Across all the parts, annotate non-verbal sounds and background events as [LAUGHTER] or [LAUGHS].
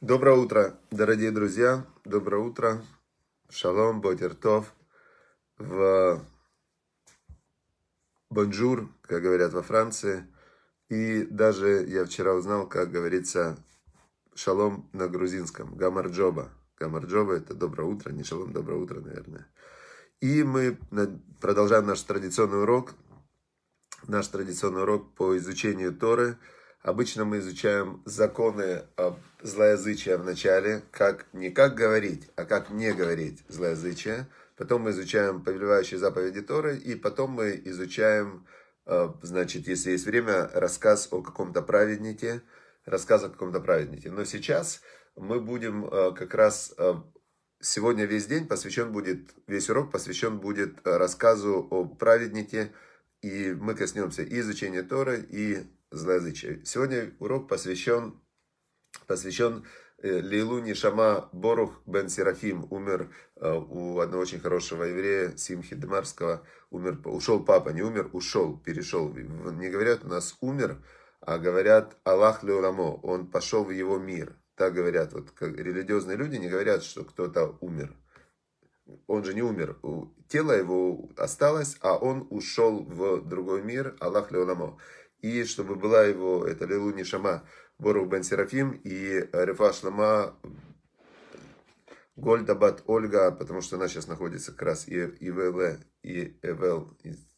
Доброе утро, дорогие друзья. Доброе утро. Шалом, בוקר טוב. В Bonjour, как говорят во Франции. И даже я вчера узнал, как говорится шалом на грузинском. გამარჯობა. გამარჯობა это доброе утро, не шалом, доброе утро, наверное. И мы продолжаем наш традиционный урок. Наш традиционный урок по изучению Торы – Обычно мы изучаем законы об злоязычии в начале, как не как говорить, а как не говорить злоязычие. Потом мы изучаем повелевающие заповеди Торы, и потом мы изучаем, э, значит, если есть время, рассказ о каком-то праведнике, рассказ о каком-то праведнике. Но сейчас мы будем э, как раз, э, сегодня весь день посвящен будет, весь урок посвящен будет рассказу о праведнике, и мы коснемся и изучения Торы, и злоязычие. Сегодня урок посвящен, посвящен э, Лилу Нишама Борух бен Серафим. Умер э, у одного очень хорошего еврея, Симхи Демарского. Умер, ушел папа, не умер, ушел, перешел. Не говорят у нас умер, а говорят Аллах Леурамо. Он пошел в его мир. Так говорят. Вот как религиозные люди не говорят, что кто-то умер. Он же не умер. Тело его осталось, а он ушел в другой мир. Аллах Леурамо и чтобы была его, это Лилу Нишама, Борух Бен Серафим и Рефа Шлама Гольдабат Ольга, потому что она сейчас находится как раз и ИВЛ, и ЭВЛ,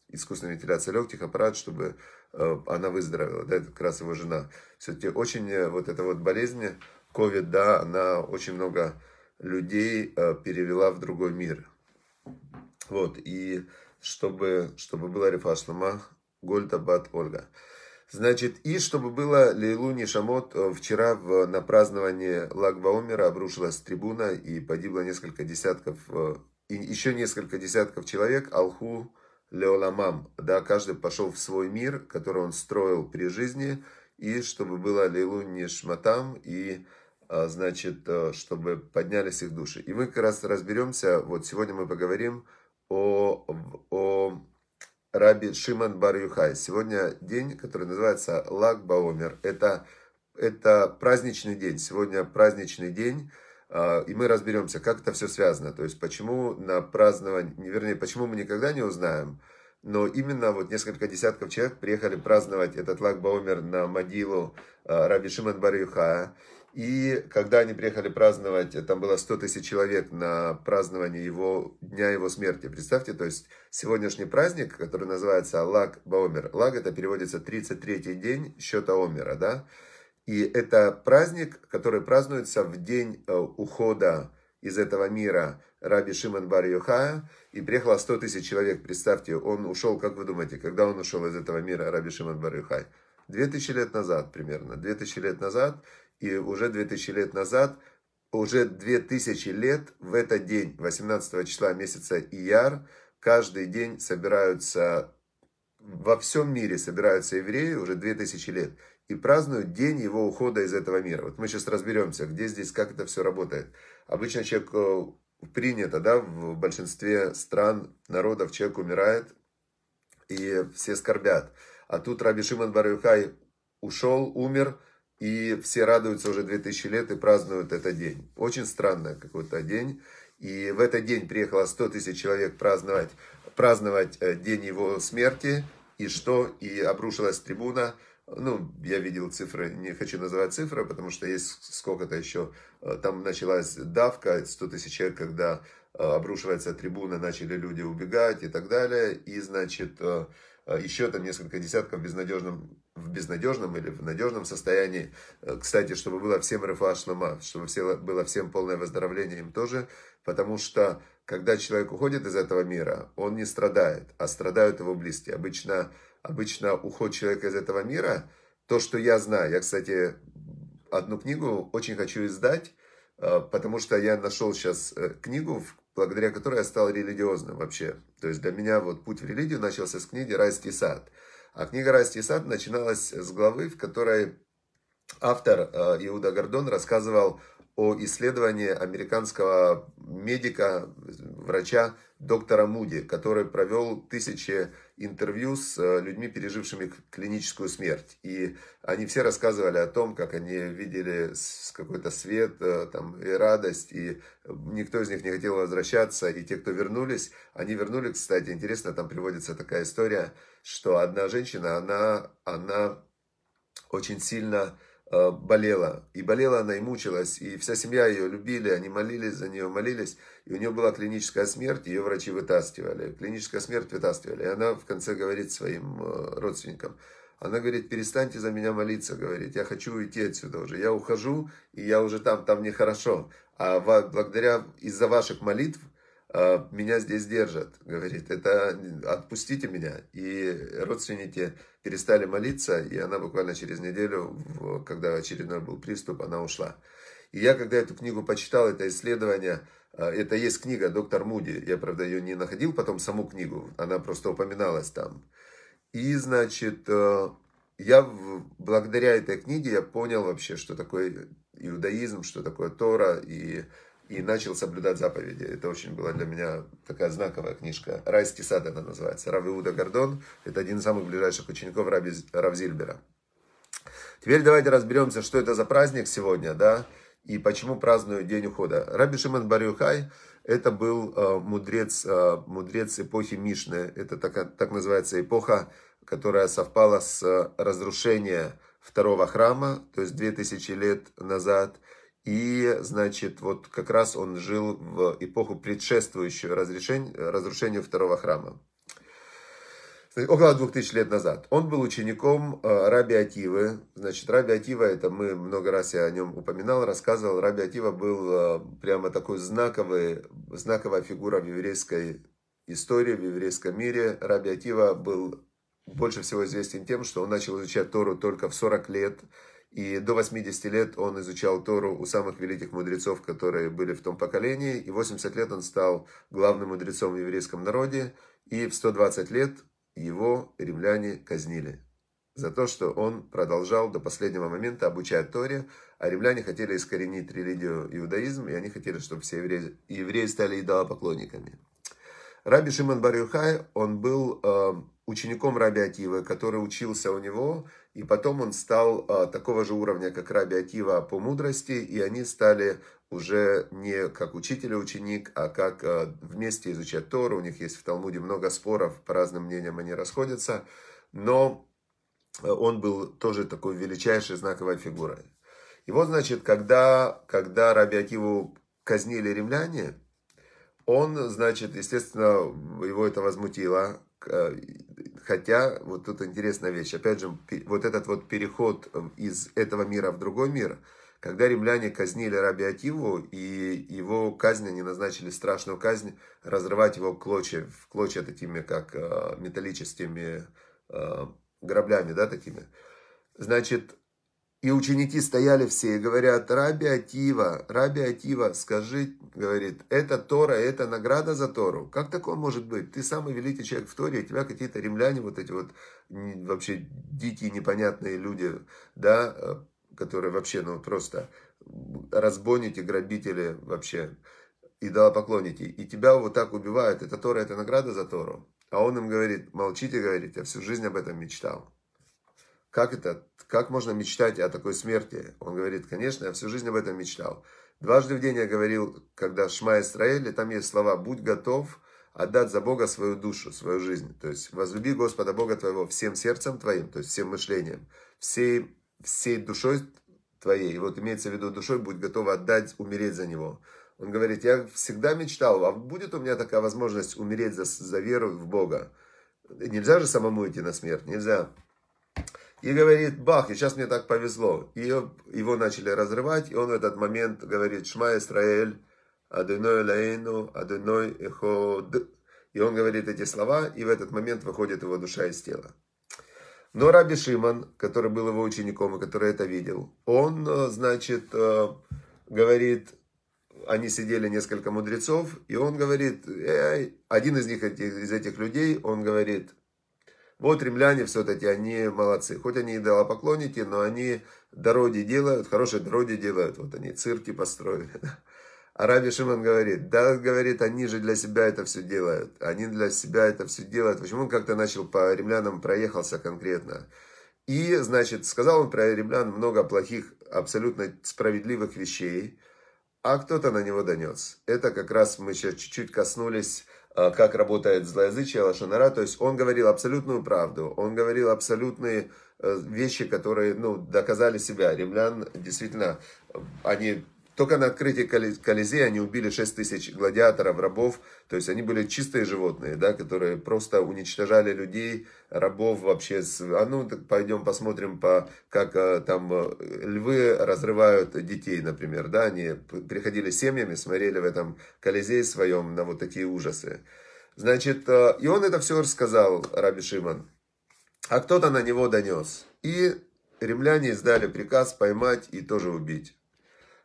искусственная вентиляция легких, аппарат, чтобы э, она выздоровела, да, это как раз его жена. Все-таки очень э, вот эта вот болезнь, COVID, да, она очень много людей э, перевела в другой мир. Вот, и чтобы, чтобы была Рефа Шлама Гольдабат Ольга. Значит, и чтобы было Лейлу Нишамот, э, вчера в, на праздновании Лагбаумера обрушилась трибуна и погибло несколько десятков, э, и еще несколько десятков человек, Алху Леоламам, да, каждый пошел в свой мир, который он строил при жизни, и чтобы было Лейлу Нишматам, и, э, значит, чтобы поднялись их души. И мы как раз разберемся, вот сегодня мы поговорим о, о Раби Шиман Бар Юхай. Сегодня день, который называется Лаг Баомер. Это, это праздничный день. Сегодня праздничный день. А, и мы разберемся, как это все связано. То есть, почему на празднование, вернее, почему мы никогда не узнаем, но именно вот несколько десятков человек приехали праздновать этот Лаг Баомер на могилу а, Раби Шиман Бар Юхая. И когда они приехали праздновать, там было 100 тысяч человек на празднование его, дня его смерти. Представьте, то есть сегодняшний праздник, который называется Лаг Баомер. Лаг это переводится 33-й день счета Омера, да? И это праздник, который празднуется в день э, ухода из этого мира Раби Шимон Бар Йохая. И приехало 100 тысяч человек, представьте, он ушел, как вы думаете, когда он ушел из этого мира, Раби Шимон Бар Йохай? 2000 лет назад примерно. 2000 лет назад и уже 2000 лет назад, уже 2000 лет в этот день, 18 числа месяца Ияр, каждый день собираются, во всем мире собираются евреи уже 2000 лет и празднуют день его ухода из этого мира. Вот мы сейчас разберемся, где здесь, как это все работает. Обычно человек э, принято, да, в большинстве стран, народов человек умирает, и все скорбят. А тут Раби Шимон Барюхай ушел, умер, и все радуются уже 2000 лет и празднуют этот день. Очень странный какой-то день. И в этот день приехало 100 тысяч человек праздновать, праздновать э, день его смерти. И что? И обрушилась трибуна. Ну, я видел цифры, не хочу называть цифры, потому что есть сколько-то еще. Э, там началась давка, 100 тысяч человек, когда э, обрушивается трибуна, начали люди убегать и так далее. И, значит, еще там несколько десятков в безнадежном, в безнадежном или в надежном состоянии. Э, кстати, чтобы было всем рефа шлама, чтобы все, было всем полное выздоровление им тоже, потому что когда человек уходит из этого мира, он не страдает, а страдают его близкие. Обычно, обычно уход человека из этого мира, то, что я знаю, я, кстати, одну книгу очень хочу издать, э, потому что я нашел сейчас книгу, благодаря которой я стал религиозным вообще. То есть для меня вот путь в религию начался с книги «Райский сад». А книга «Райский сад» начиналась с главы, в которой автор Иуда Гордон рассказывал о исследовании американского медика, врача доктора Муди, который провел тысячи интервью с э, людьми, пережившими клиническую смерть. И они все рассказывали о том, как они видели какой-то свет э, там, и радость, и никто из них не хотел возвращаться. И те, кто вернулись, они вернулись, кстати, интересно, там приводится такая история, что одна женщина, она, она очень сильно болела. И болела она и мучилась. И вся семья ее любили, они молились за нее, молились. И у нее была клиническая смерть, ее врачи вытаскивали. Клиническая смерть вытаскивали. И она в конце говорит своим э, родственникам, она говорит, перестаньте за меня молиться, говорит, я хочу уйти отсюда уже. Я ухожу, и я уже там, там нехорошо. А благодаря, из-за ваших молитв, э, меня здесь держат, говорит, это отпустите меня. И родственники перестали молиться, и она буквально через неделю, когда очередной был приступ, она ушла. И я, когда эту книгу почитал, это исследование, э, это есть книга «Доктор Муди», я, правда, ее не находил, потом саму книгу, она просто упоминалась там. И, значит, э, я благодаря этой книге я понял вообще, что такое иудаизм, что такое Тора, и и начал соблюдать заповеди. Это очень была для меня такая знаковая книжка. «Райский сад» она называется. Рав Иуда Гордон. Это один из самых ближайших учеников Раби, Равзильбера. Теперь давайте разберемся, что это за праздник сегодня, да, и почему празднуют День ухода. Раби Шимон Барюхай, это был э, мудрец, э, мудрец эпохи Мишны. Это так, так называется эпоха, которая совпала с разрушением второго храма, то есть 2000 лет назад – и, значит, вот как раз он жил в эпоху предшествующую разрушению второго храма. Около двух тысяч лет назад. Он был учеником э, Раби Ативы. Значит, Раби Атива, это мы много раз я о нем упоминал, рассказывал. Раби Атива был э, прямо такой знаковый, знаковая фигура в еврейской истории, в еврейском мире. Раби Атива был больше всего известен тем, что он начал изучать Тору только в 40 лет. И до 80 лет он изучал Тору у самых великих мудрецов, которые были в том поколении. И 80 лет он стал главным мудрецом в еврейском народе. И в 120 лет его римляне казнили за то, что он продолжал до последнего момента обучать Торе, а римляне хотели искоренить религию иудаизм, и они хотели, чтобы все евреи, евреи стали идолопоклонниками. Раби Шимон Барюхай, он был э, учеником Раби Ативы, который учился у него, и потом он стал э, такого же уровня, как Раби Атива по мудрости, и они стали уже не как учитель и ученик, а как э, вместе изучать Тору. У них есть в Талмуде много споров, по разным мнениям они расходятся, но он был тоже такой величайшей знаковой фигурой. И вот, значит, когда, когда Раби Ативу казнили римляне, он, значит, естественно, его это возмутило, э, хотя, вот тут интересная вещь, опять же, вот этот вот переход из этого мира в другой мир, когда римляне казнили Раби Ативу, и его казнь, они назначили страшную казнь, разрывать его в клочья, в клочья такими, как э, металлическими э, граблями, да, такими. Значит, и ученики стояли все и говорят, Раби Атива, Раби Атива, скажи, говорит, это Тора, это награда за Тору. Как такое может быть? Ты самый великий человек в Торе, и тебя какие-то римляне, вот эти вот вообще дикие, непонятные люди, да, э, которые вообще, ну, просто разбойники, грабители вообще, идолопоклонники. И тебя вот так убивают. Это Тора, это награда за Тору. А он им говорит, молчите, говорит, я всю жизнь об этом мечтал. Как это? Как можно мечтать о такой смерти? Он говорит, конечно, я всю жизнь об этом мечтал. Дважды в день я говорил, когда Шма Исраэль, там есть слова «Будь готов отдать за Бога свою душу, свою жизнь». То есть «Возлюби Господа Бога твоего всем сердцем твоим», то есть всем мышлением, всей, всей душой твоей. И вот имеется в виду душой, будь готов отдать, умереть за Него. Он говорит, я всегда мечтал, а будет у меня такая возможность умереть за, за веру в Бога? Нельзя же самому идти на смерть, нельзя. И говорит, бах, и сейчас мне так повезло. И его начали разрывать, и он в этот момент говорит, Шма Исраэль, Адыной Лаэйну, Адыной Эход. И он говорит эти слова, и в этот момент выходит его душа из тела. Но Раби Шиман, который был его учеником и который это видел, он, значит, э, говорит, они сидели несколько мудрецов, и он говорит, Эй, один из них, из этих людей, он говорит, Вот римляне все-таки, они молодцы. Хоть они идолопоклонники, но они дороги делают, хорошие дороги делают. Вот они цирки построили. [LAUGHS] А Раби Шимон говорит, да, говорит, они же для себя это все делают. Они для себя это все делают. Почему он как-то начал по римлянам проехался конкретно? И, значит, сказал он про римлян много плохих, абсолютно справедливых вещей, а кто-то на него донес. Это как раз мы сейчас чуть-чуть коснулись, как работает злоязычие Лашонара. То есть он говорил абсолютную правду, он говорил абсолютные э, вещи, которые ну, доказали себя. Римлян действительно, они только на открытии Колизея они убили 6 тысяч гладиаторов, рабов. То есть они были чистые животные, да, которые просто уничтожали людей, рабов вообще. А ну, так пойдем посмотрим, по, как а, там э, львы разрывают детей, например. Да, они приходили семьями, смотрели в этом Колизее своем на вот такие ужасы. Значит, э, и он это все рассказал, Раби Шиман. А кто-то на него донес. И римляне издали приказ поймать и тоже убить.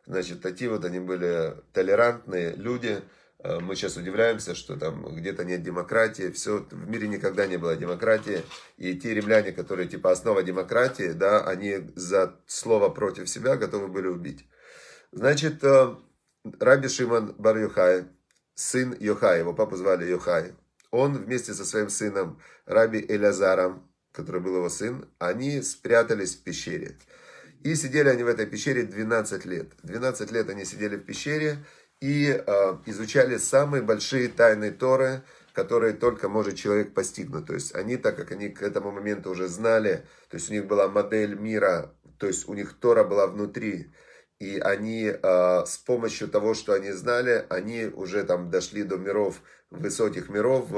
Значит, такие вот они были толерантные люди. Э, мы сейчас удивляемся, что там где-то нет демократии. Все, в мире никогда не было демократии. И те римляне, которые типа основа демократии, да, они за слово против себя готовы были убить. Значит, э, Раби Шиман Бар Йохай, сын Йохай, его папу звали Йохай, он вместе со своим сыном Раби Элязаром, который был его сын, они спрятались в пещере. И сидели они в этой пещере 12 лет. 12 лет они сидели в пещере и э, изучали самые большие тайны Торы, которые только может человек постигнуть. То есть они, так как они к этому моменту уже знали, то есть у них была модель мира, то есть у них Тора была внутри, и они э, с помощью того, что они знали, они уже там дошли до миров, высоких миров,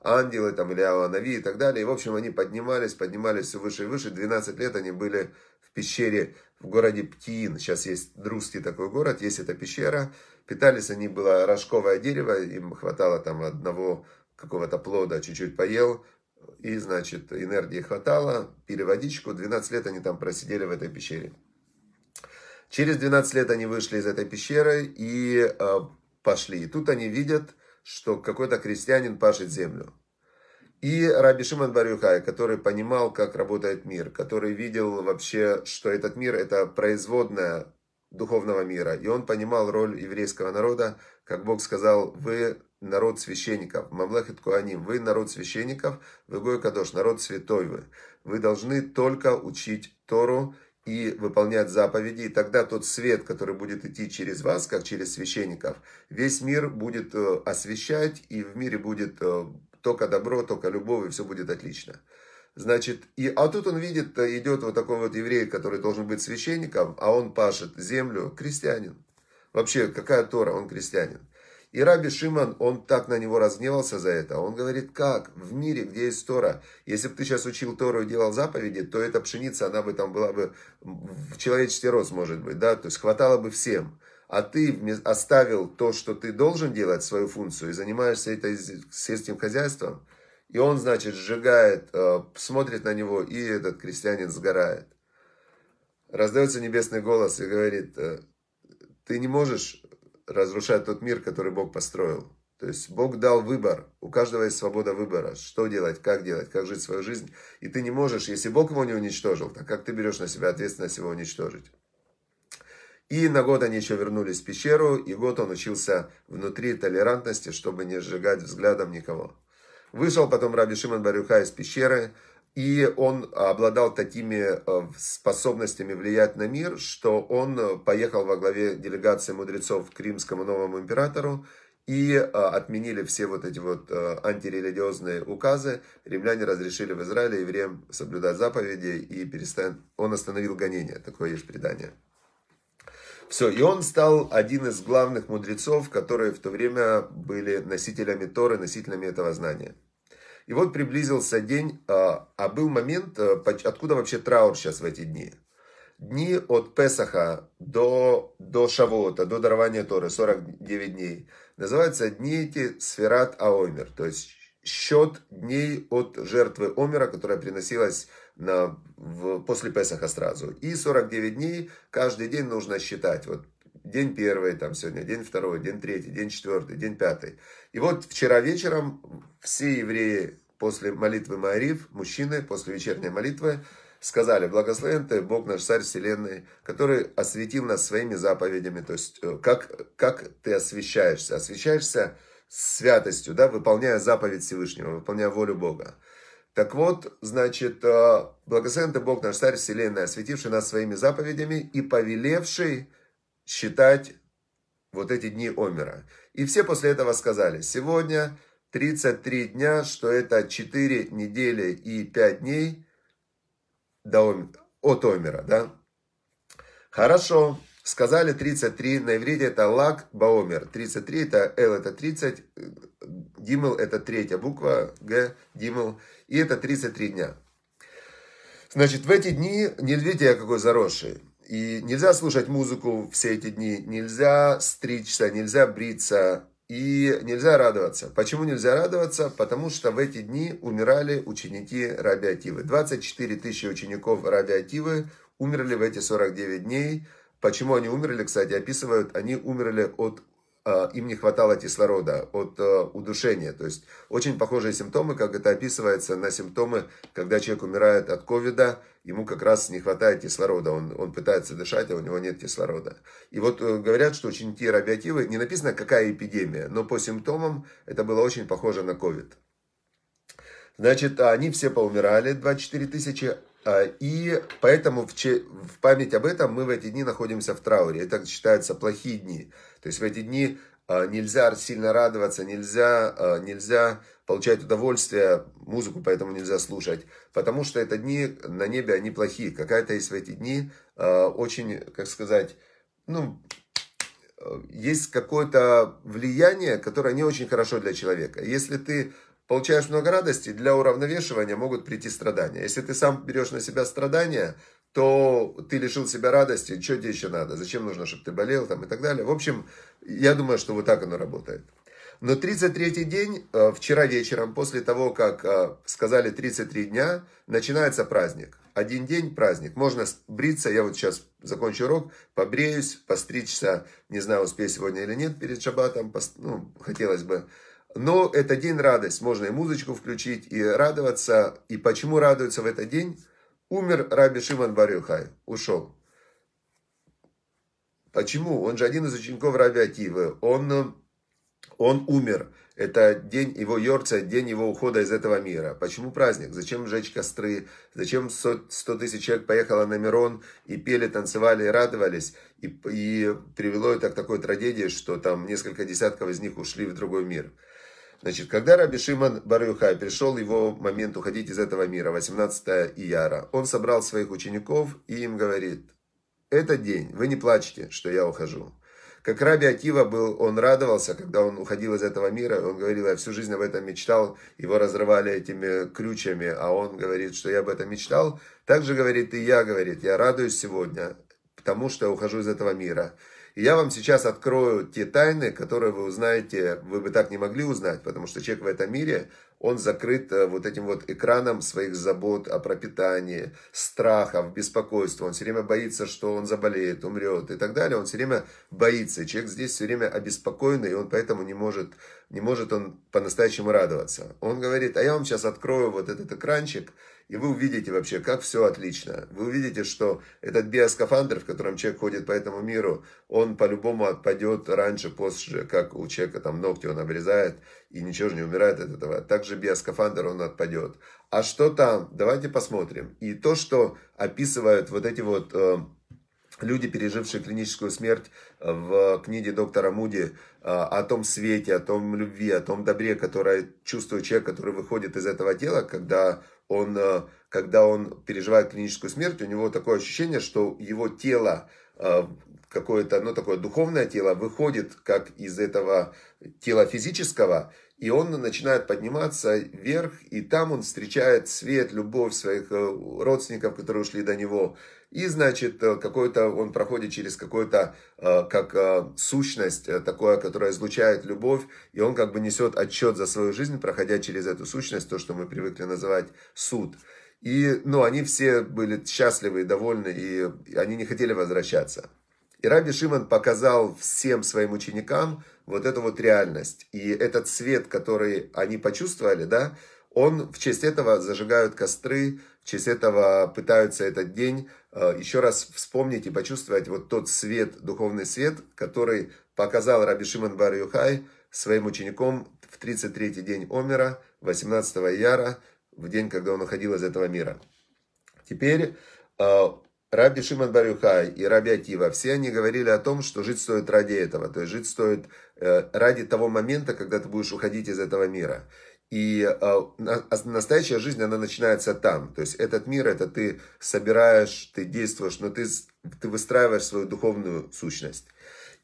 ангелы там, или Нави и так далее. И, в общем, они поднимались, поднимались все выше и выше. 12 лет они были пещере в городе Птиин. Сейчас есть Друзский такой город, есть эта пещера. Питались они, было рожковое дерево, им хватало там одного какого-то плода, чуть-чуть поел. И, значит, энергии хватало, пили водичку. 12 лет они там просидели в этой пещере. Через 12 лет они вышли из этой пещеры и э, пошли. И тут они видят, что какой-то крестьянин пашет землю. И Раби Шимон Барюхай, который понимал, как работает мир, который видел вообще, что этот мир это производная духовного мира. И он понимал роль еврейского народа, как Бог сказал, вы народ священников, Мамлехет Куаним, вы народ священников, вы Гой Кадош, народ святой вы. Вы должны только учить Тору и выполнять заповеди, и тогда тот свет, который будет идти через вас, как через священников, весь мир будет э, освещать, и в мире будет э, только добро, только любовь, и все будет отлично. Значит, и, а тут он видит, э, идет вот такой вот еврей, который должен быть священником, а он пашет землю, крестьянин. Вообще, какая Тора, он крестьянин. И Раби Шиман, он так на него разгневался за это. Он говорит, как в мире, где есть Тора, если бы ты сейчас учил Тору и делал заповеди, то эта пшеница, она бы там была бы в человеческий рост, может быть, да, то есть хватало бы всем а ты оставил то, что ты должен делать, свою функцию, и занимаешься этой сельским хозяйством, и он, значит, сжигает, э, смотрит на него, и этот крестьянин сгорает. Раздается небесный голос и говорит, э, ты не можешь разрушать тот мир, который Бог построил. То есть Бог дал выбор, у каждого есть свобода выбора, что делать, как делать, как жить свою жизнь. И ты не можешь, если Бог его не уничтожил, так как ты берешь на себя ответственность его уничтожить. И на год они еще вернулись в пещеру, и год он учился внутри толерантности, чтобы не сжигать взглядом никого. Вышел потом Раби Шимон Барюха из пещеры, и он обладал такими э, способностями влиять на мир, что он поехал во главе делегации мудрецов к римскому новому императору, и э, отменили все вот эти вот э, антирелигиозные указы. Римляне разрешили в Израиле евреям соблюдать заповеди, и перестан... он остановил гонение. Такое есть предание. Все, и он стал один из главных мудрецов, которые в то время были носителями Торы, носителями этого знания. И вот приблизился день, а, а был момент, а, откуда вообще траур сейчас в эти дни. Дни от Песаха до, до Шавота, до дарования Торы, 49 дней, называются дни эти Сферат Аомер, то есть счет дней от жертвы Омера, которая приносилась на, в, после Песаха сразу. И 49 дней каждый день нужно считать. Вот день первый, там сегодня день второй, день третий, день четвертый, день пятый. И вот вчера вечером все евреи после молитвы Маариф, мужчины после вечерней молитвы, сказали, благословен ты, Бог наш Царь Вселенной, который осветил нас своими заповедями. То есть, э, как, как ты освещаешься? Освещаешься святостью, да, выполняя заповедь Всевышнего, выполняя волю Бога. Так вот, значит, э, благословен ты Бог наш Царь Вселенной, осветивший нас своими заповедями и повелевший считать вот эти дни Омера. И все после этого сказали, сегодня 33 дня, что это 4 недели и 5 дней до, от Омера, да? Хорошо, сказали 33, на иврите это лак баомер, 33 это Л это 30, Димл это третья буква, Г, Димл, и это 33 дня. Значит, в эти дни, не видите, я какой заросший, и нельзя слушать музыку все эти дни, нельзя стричься, нельзя бриться, и нельзя радоваться. Почему нельзя радоваться? Потому что в эти дни умирали ученики Раби Ативы. 24 тысячи учеников Раби Ативы умерли в эти 49 дней. Почему они умерли, кстати, описывают, они умерли от а, им не хватало кислорода от а, удушения. То есть очень похожие симптомы, как это описывается на симптомы, когда человек умирает от ковида, ему как раз не хватает кислорода, он, он пытается дышать, а у него нет кислорода. И вот э, говорят, что ученики радиоактивы, не написано какая эпидемия, но по симптомам это было очень похоже на ковид. Значит, они все поумирали, 24 тысячи, и поэтому в, в память об этом мы в эти дни находимся в трауре. Это считаются плохие дни. То есть в эти дни а, нельзя сильно радоваться, нельзя, а, нельзя получать удовольствие, музыку поэтому нельзя слушать, потому что это дни на небе, они плохие. Какая-то есть в эти дни очень, как сказать, ну, есть какое-то влияние, которое не очень хорошо для человека. Если ты получаешь много радости, для уравновешивания могут прийти страдания. Если ты сам берешь на себя страдания, то ты лишил себя радости, что тебе еще надо, зачем нужно, чтобы ты болел там и так далее. В общем, я думаю, что вот так оно работает. Но 33-й день, э, вчера вечером, после того, как э, сказали 33 дня, начинается праздник. Один день праздник. Можно бриться, я вот сейчас закончу урок, побреюсь, постричься, не знаю, успею сегодня или нет перед шаббатом, ну, хотелось бы. Но это день радость, можно и музычку включить, и радоваться. И почему радуются в этот день? Умер Раби Шимон Барюхай, ушел. Почему? Он же один из учеников Раби Ативы. Он, он умер. Это день его йорца, день его ухода из этого мира. Почему праздник? Зачем сжечь костры? Зачем 100 тысяч человек поехало на Мирон и пели, танцевали и радовались? И, и привело это к такой трагедии, что там несколько десятков из них ушли в другой мир. Значит, когда Раби Шимон Барюхай пришел его момент уходить из этого мира, 18 ияра, он собрал своих учеников и им говорит, этот день, вы не плачьте, что я ухожу. Как Раби Акива был, он радовался, когда он уходил из этого мира, он говорил, я всю жизнь об этом мечтал, его разрывали этими крючьями, а он говорит, что я об этом мечтал. Также говорит и я, говорит, я радуюсь сегодня, потому что я ухожу из этого мира. Я вам сейчас открою те тайны, которые вы узнаете, вы бы так не могли узнать, потому что человек в этом мире, он закрыт э, вот этим вот экраном своих забот о пропитании, страхов, беспокойства. Он все время боится, что он заболеет, умрет и так далее. Он все время боится. Человек здесь все время обеспокоенный, и он поэтому не может, не может он по-настоящему радоваться. Он говорит, а я вам сейчас открою вот этот экранчик, и вы увидите вообще, как все отлично. Вы увидите, что этот биоскафандр, в котором человек ходит по этому миру, он по-любому отпадет раньше, позже, как у человека там ногти он обрезает, и ничего же не умирает от этого. Также биоскафандр он отпадет. А что там? Давайте посмотрим. И то, что описывают вот эти вот э, люди, пережившие клиническую смерть в книге доктора Муди, э, о том свете, о том любви, о том добре, которое чувствует человек, который выходит из этого тела, когда он, э, когда он переживает клиническую смерть, у него такое ощущение, что его тело, э, какое-то, ну, такое духовное тело, выходит как из этого тела физического, и он начинает подниматься вверх, и там он встречает свет, любовь своих э, родственников, которые ушли до него. И, значит, э, какой-то, он проходит через какую-то, э, как сущность, такое, которая излучает любовь, и он как бы несет отчет за свою жизнь, проходя через эту сущность, то, что мы привыкли называть суд. И, ну, они все были счастливы и довольны, и они не хотели возвращаться. И Раби Шимон показал всем своим ученикам вот эту вот реальность. И этот свет, который они почувствовали, да, он в честь этого зажигают костры, в честь этого пытаются этот день э, еще раз вспомнить и почувствовать вот тот свет, духовный свет, который показал Раби Шимон бар Юхай своим ученикам в 33-й день Омера, 18 яра, в день, когда он уходил из этого мира. Теперь э, Раби Шимон Барюхай и Раби Атива, все они говорили о том, что жить стоит ради этого. То есть жить стоит э, ради того момента, когда ты будешь уходить из этого мира. И э, настоящая жизнь, она начинается там. То есть этот мир, это ты собираешь, ты действуешь, но ты, ты выстраиваешь свою духовную сущность.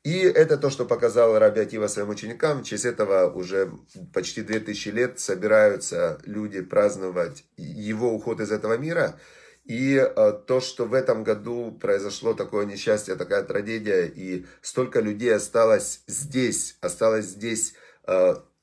И это то, что показал Раби Атива своим ученикам. Честь этого уже почти 2000 лет собираются люди праздновать его уход из этого мира – и э, то, что в этом году произошло такое несчастье, такая трагедия, и столько людей осталось здесь, осталось здесь,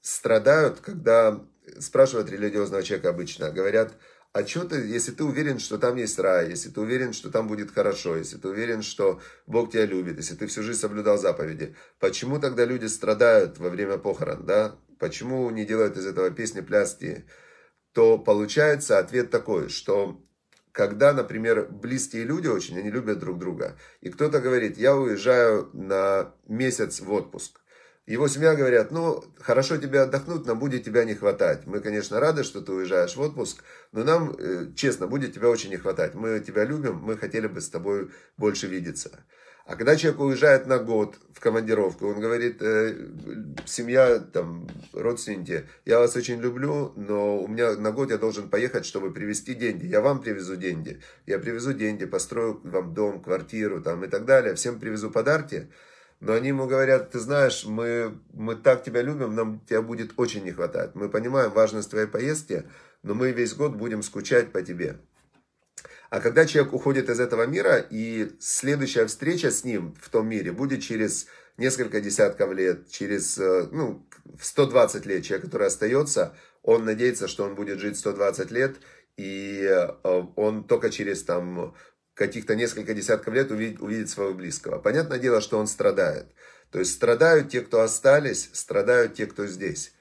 страдают, когда спрашивают религиозного человека обычно, говорят, а что ты, если ты уверен, что там есть рай, если ты уверен, что там будет хорошо, если ты уверен, что Бог тебя любит, если ты всю жизнь соблюдал заповеди, почему тогда люди страдают во время похорон, да? Почему не делают из этого песни, пляски? То получается ответ такой, что когда, например, близкие люди очень, они любят друг друга, и кто-то говорит, я уезжаю на месяц в отпуск. Его семья говорят, ну, хорошо тебе отдохнуть, нам будет тебя не хватать. Мы, конечно, рады, что ты уезжаешь в отпуск, но нам, э, честно, будет тебя очень не хватать. Мы тебя любим, мы хотели бы с тобой больше видеться. А когда человек уезжает на год в командировку, он говорит, э, семья, там, родственники, я вас очень люблю, но у меня на год я должен поехать, чтобы привезти деньги. Я вам привезу деньги. Я привезу деньги, построю вам дом, квартиру там, и так далее. Всем привезу подарки. Но они ему говорят, ты знаешь, мы, мы так тебя любим, нам тебя будет очень не хватать. Мы понимаем важность твоей поездки, но мы весь год будем скучать по тебе. А когда человек уходит из этого мира, и следующая встреча с ним в том мире будет через несколько десятков лет, через э, ну, 120 лет, человек, который остается, он надеется, что он будет жить 120 лет, и э, он только через там каких-то несколько десятков лет увидит, увидит своего близкого. Понятное дело, что он страдает. То есть страдают те, кто остались, страдают те, кто здесь.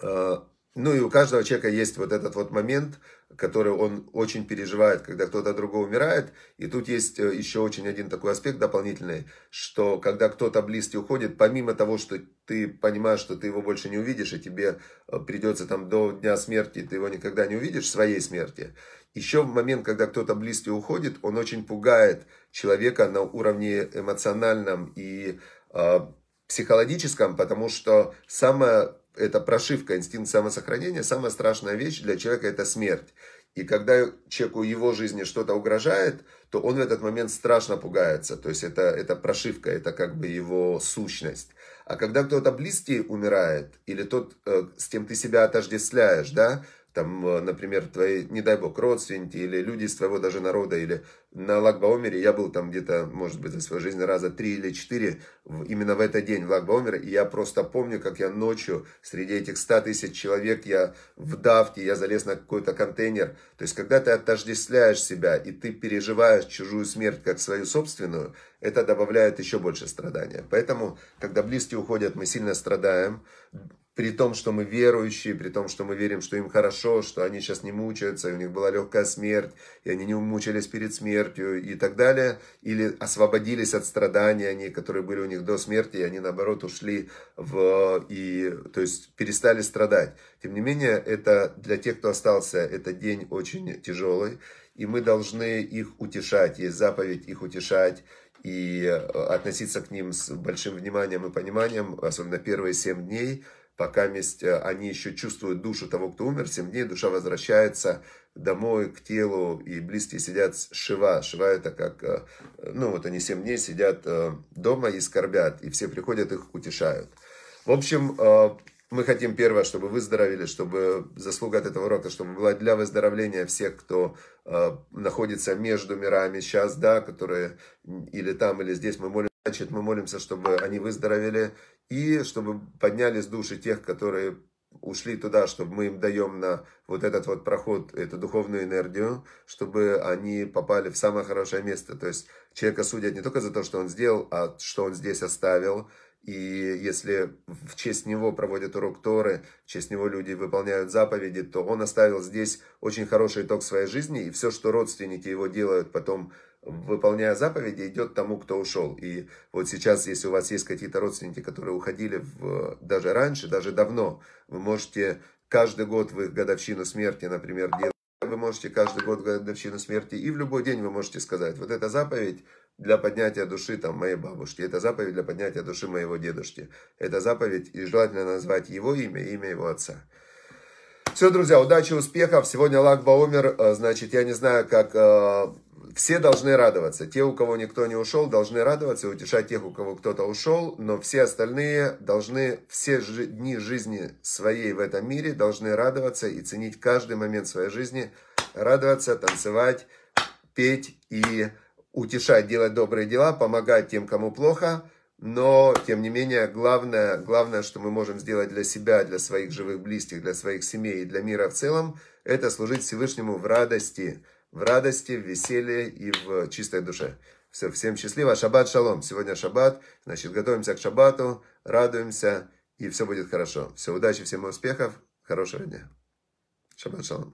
Э, ну и у каждого человека есть вот этот вот момент, который он очень переживает, когда кто-то другой умирает. И тут есть э, еще очень один такой аспект дополнительный, что когда кто-то близкий уходит, помимо того, что ты понимаешь, что ты его больше не увидишь, и тебе э, придется там до дня смерти, ты его никогда не увидишь, своей смерти. Еще в момент, когда кто-то близкий уходит, он очень пугает человека на уровне эмоциональном и э, психологическом, потому что самое это прошивка, инстинкт самосохранения, самая страшная вещь для человека это смерть. И когда человеку его жизни что-то угрожает, то он в этот момент страшно пугается. То есть это, это прошивка, это как бы его сущность. А когда кто-то близкий умирает, или тот, э, с кем ты себя отождествляешь, да, там, э, например, твои, не дай бог, родственники или люди из твоего даже народа, или на Лагбаумере я был там где-то, может быть, за свою жизнь раза три или четыре, именно в этот день в Лагбаумере, и я просто помню, как я ночью среди этих ста тысяч человек, я в давке, я залез на какой-то контейнер, то есть, когда ты отождествляешь себя, и ты переживаешь чужую смерть как свою собственную, это добавляет еще больше страдания. Поэтому, когда близкие уходят, мы сильно страдаем, при том, что мы верующие, при том, что мы верим, что им хорошо, что они сейчас не мучаются, и у них была легкая смерть, и они не мучились перед смертью и так далее, или освободились от страданий, они, которые были у них до смерти, и они, наоборот, ушли в, и, то есть, перестали страдать. Тем не менее, это для тех, кто остался, это день очень тяжелый, и мы должны их утешать, есть заповедь их утешать, и относиться к ним с большим вниманием и пониманием, особенно первые семь дней, пока месть, э, они еще чувствуют душу того, кто умер, 7 дней душа возвращается домой, к телу, и близкие сидят шива. Шива это как, э, ну вот они 7 дней сидят э, дома и скорбят, и все приходят, их утешают. В общем, мы хотим первое, чтобы выздоровели, чтобы заслуга от этого урока, чтобы была для выздоровления всех, кто находится между мирами сейчас, да, которые или там, или здесь мы молимся. Значит, мы молимся, чтобы они выздоровели и чтобы поднялись души тех, которые ушли туда, чтобы мы им даем на вот этот вот проход, эту духовную энергию, чтобы они попали в самое хорошее место. То есть человека судят не только за то, что он сделал, а что он здесь оставил. и если в честь него проводят урок Торы, в честь него люди выполняют заповеди, то он оставил здесь очень хороший итог своей жизни, и все, что родственники его делают потом, выполняя заповеди, идет тому, кто ушел. И вот сейчас, если у вас есть какие-то родственники, которые уходили в, даже раньше, даже давно, вы можете каждый год в их годовщину смерти, например, делать вы можете каждый год годовщину смерти, и в любой день вы можете сказать, вот эта заповедь для поднятия души там, моей бабушки, это заповедь для поднятия души моего дедушки, это заповедь, и желательно назвать его имя имя его отца. Все, друзья, удачи, успехов. Сегодня Лак Баумер, э, значит, я не знаю, как... Все должны радоваться. Те, у кого никто не ушел, должны радоваться и утешать тех, у кого кто-то ушел. Но все остальные должны все дни жизни своей в этом мире должны радоваться и ценить каждый момент своей жизни. Радоваться, танцевать, петь и утешать, делать добрые дела, помогать тем, кому плохо, но, тем не менее, главное, главное, что мы можем сделать для себя, для своих живых близких, для своих семей и для мира в целом, это служить Всевышнему в радости, в радости, в веселье и в чистой душе. Все, всем счастливо, шаббат шалом. Сегодня шаббат, значит, готовимся к шаббату, радуемся, и все будет хорошо. Все, удачи, всем успехов, хорошего дня. Шаббат шалом.